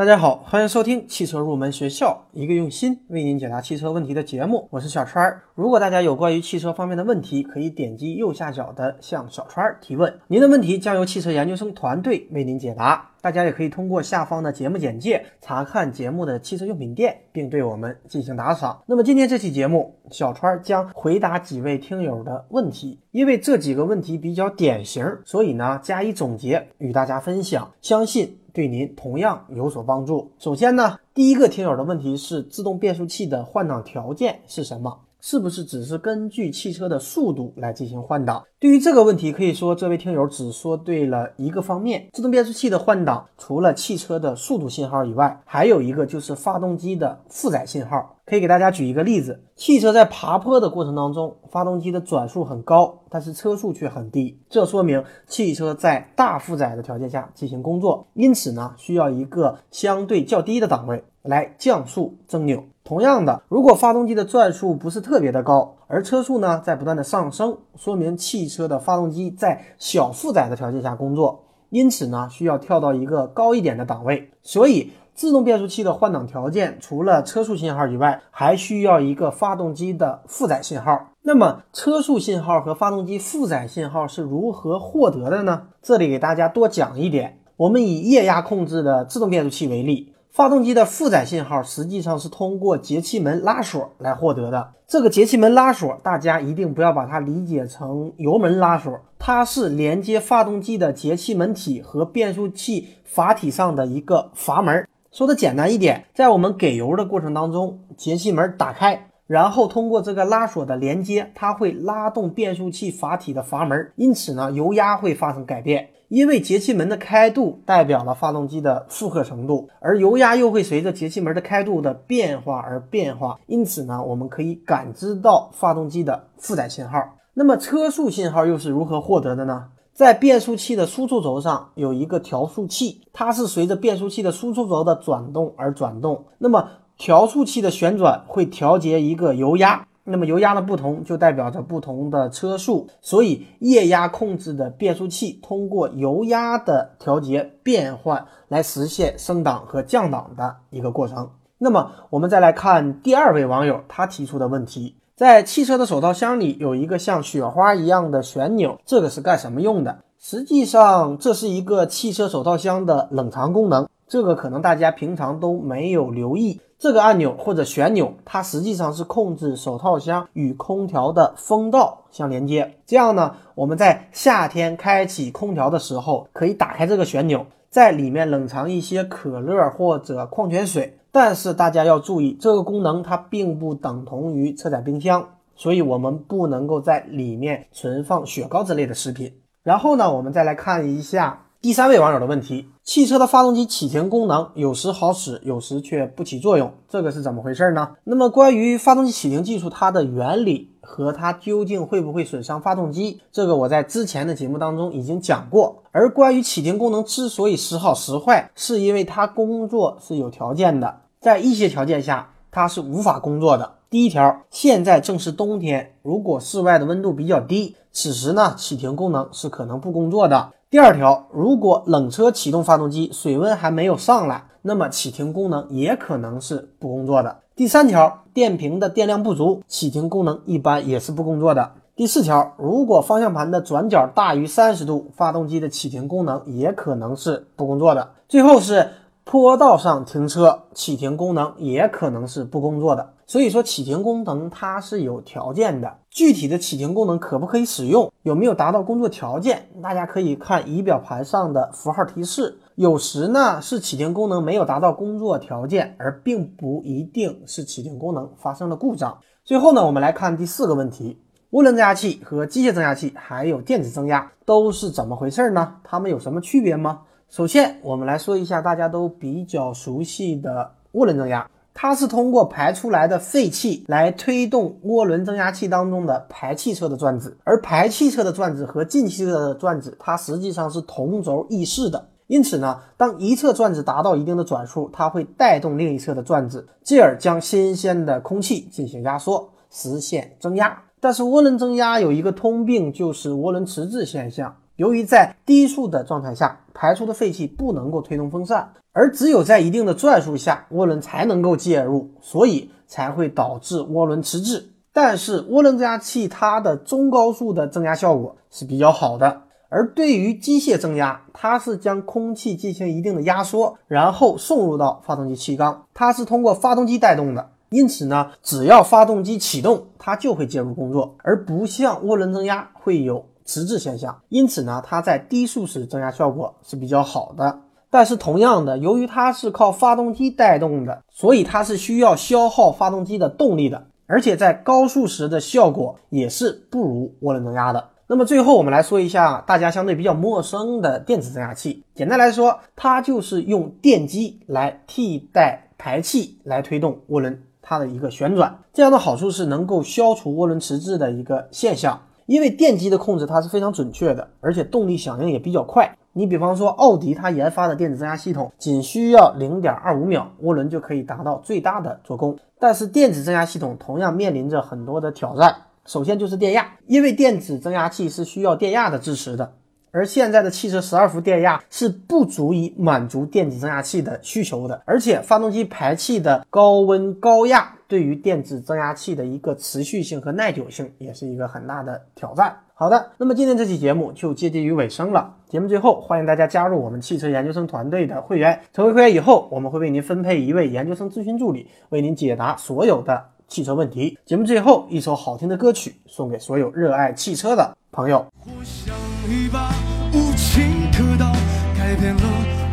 大家好，欢迎收听汽车入门学校，一个用心为您解答汽车问题的节目。我是小川儿。如果大家有关于汽车方面的问题，可以点击右下角的向小川儿提问，您的问题将由汽车研究生团队为您解答。大家也可以通过下方的节目简介查看节目的汽车用品店，并对我们进行打赏。那么今天这期节目，小川将回答几位听友的问题，因为这几个问题比较典型，所以呢加以总结与大家分享，相信。对您同样有所帮助。首先呢，第一个听友的问题是自动变速器的换挡条件是什么？是不是只是根据汽车的速度来进行换挡？对于这个问题，可以说这位听友只说对了一个方面。自动变速器的换挡，除了汽车的速度信号以外，还有一个就是发动机的负载信号。可以给大家举一个例子：汽车在爬坡的过程当中，发动机的转速很高，但是车速却很低，这说明汽车在大负载的条件下进行工作，因此呢，需要一个相对较低的档位来降速增扭。同样的，如果发动机的转速不是特别的高，而车速呢在不断的上升，说明汽车的发动机在小负载的条件下工作，因此呢需要跳到一个高一点的档位。所以，自动变速器的换挡条件除了车速信号以外，还需要一个发动机的负载信号。那么，车速信号和发动机负载信号是如何获得的呢？这里给大家多讲一点，我们以液压控制的自动变速器为例。发动机的负载信号实际上是通过节气门拉锁来获得的。这个节气门拉锁，大家一定不要把它理解成油门拉锁，它是连接发动机的节气门体和变速器阀体上的一个阀门。说的简单一点，在我们给油的过程当中，节气门打开，然后通过这个拉锁的连接，它会拉动变速器阀体的阀门，因此呢，油压会发生改变。因为节气门的开度代表了发动机的负荷程度，而油压又会随着节气门的开度的变化而变化，因此呢，我们可以感知到发动机的负载信号。那么车速信号又是如何获得的呢？在变速器的输出轴上有一个调速器，它是随着变速器的输出轴的转动而转动。那么调速器的旋转会调节一个油压。那么油压的不同就代表着不同的车速，所以液压控制的变速器通过油压的调节变换来实现升档和降档的一个过程。那么我们再来看第二位网友他提出的问题，在汽车的手套箱里有一个像雪花一样的旋钮，这个是干什么用的？实际上这是一个汽车手套箱的冷藏功能，这个可能大家平常都没有留意。这个按钮或者旋钮，它实际上是控制手套箱与空调的风道相连接。这样呢，我们在夏天开启空调的时候，可以打开这个旋钮，在里面冷藏一些可乐或者矿泉水。但是大家要注意，这个功能它并不等同于车载冰箱，所以我们不能够在里面存放雪糕之类的食品。然后呢，我们再来看一下。第三位网友的问题：汽车的发动机启停功能有时好使，有时却不起作用，这个是怎么回事呢？那么关于发动机启停技术，它的原理和它究竟会不会损伤发动机，这个我在之前的节目当中已经讲过。而关于启停功能之所以时好时坏，是因为它工作是有条件的，在一些条件下它是无法工作的。第一条，现在正是冬天，如果室外的温度比较低，此时呢启停功能是可能不工作的。第二条，如果冷车启动发动机，水温还没有上来，那么启停功能也可能是不工作的。第三条，电瓶的电量不足，启停功能一般也是不工作的。第四条，如果方向盘的转角大于三十度，发动机的启停功能也可能是不工作的。最后是。坡道上停车，启停功能也可能是不工作的。所以说，启停功能它是有条件的。具体的启停功能可不可以使用，有没有达到工作条件，大家可以看仪表盘上的符号提示。有时呢是启停功能没有达到工作条件，而并不一定是启停功能发生了故障。最后呢，我们来看第四个问题：涡轮增压器和机械增压器还有电子增压都是怎么回事呢？它们有什么区别吗？首先，我们来说一下大家都比较熟悉的涡轮增压，它是通过排出来的废气来推动涡轮增压器当中的排气侧的转子，而排气侧的转子和进气侧的转子，它实际上是同轴异势的。因此呢，当一侧转子达到一定的转速，它会带动另一侧的转子，进而将新鲜的空气进行压缩，实现增压。但是涡轮增压有一个通病，就是涡轮迟滞现象。由于在低速的状态下排出的废气不能够推动风扇，而只有在一定的转速下，涡轮才能够介入，所以才会导致涡轮迟滞。但是涡轮增压器它的中高速的增压效果是比较好的，而对于机械增压，它是将空气进行一定的压缩，然后送入到发动机气缸，它是通过发动机带动的。因此呢，只要发动机启动，它就会介入工作，而不像涡轮增压会有迟滞现象。因此呢，它在低速时增压效果是比较好的。但是同样的，由于它是靠发动机带动的，所以它是需要消耗发动机的动力的，而且在高速时的效果也是不如涡轮增压的。那么最后我们来说一下大家相对比较陌生的电子增压器。简单来说，它就是用电机来替代排气来推动涡轮。它的一个旋转，这样的好处是能够消除涡轮迟滞的一个现象，因为电机的控制它是非常准确的，而且动力响应也比较快。你比方说奥迪它研发的电子增压系统，仅需要零点二五秒，涡轮就可以达到最大的做功。但是电子增压系统同样面临着很多的挑战，首先就是电压，因为电子增压器是需要电压的支持的。而现在的汽车十二伏电压是不足以满足电子增压器的需求的，而且发动机排气的高温高压对于电子增压器的一个持续性和耐久性也是一个很大的挑战。好的，那么今天这期节目就接近于尾声了。节目最后，欢迎大家加入我们汽车研究生团队的会员。成为会员以后，我们会为您分配一位研究生咨询助理，为您解答所有的汽车问题。节目最后，一首好听的歌曲送给所有热爱汽车的朋友。我像一把无情刻刀，改变了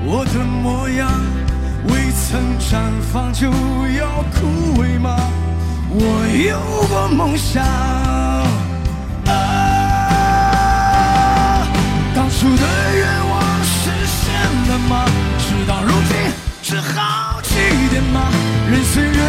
我的模样。未曾绽放就要枯萎吗？我有过梦想，当初的愿望实现了吗？事到如今只好祭奠吗？任岁月。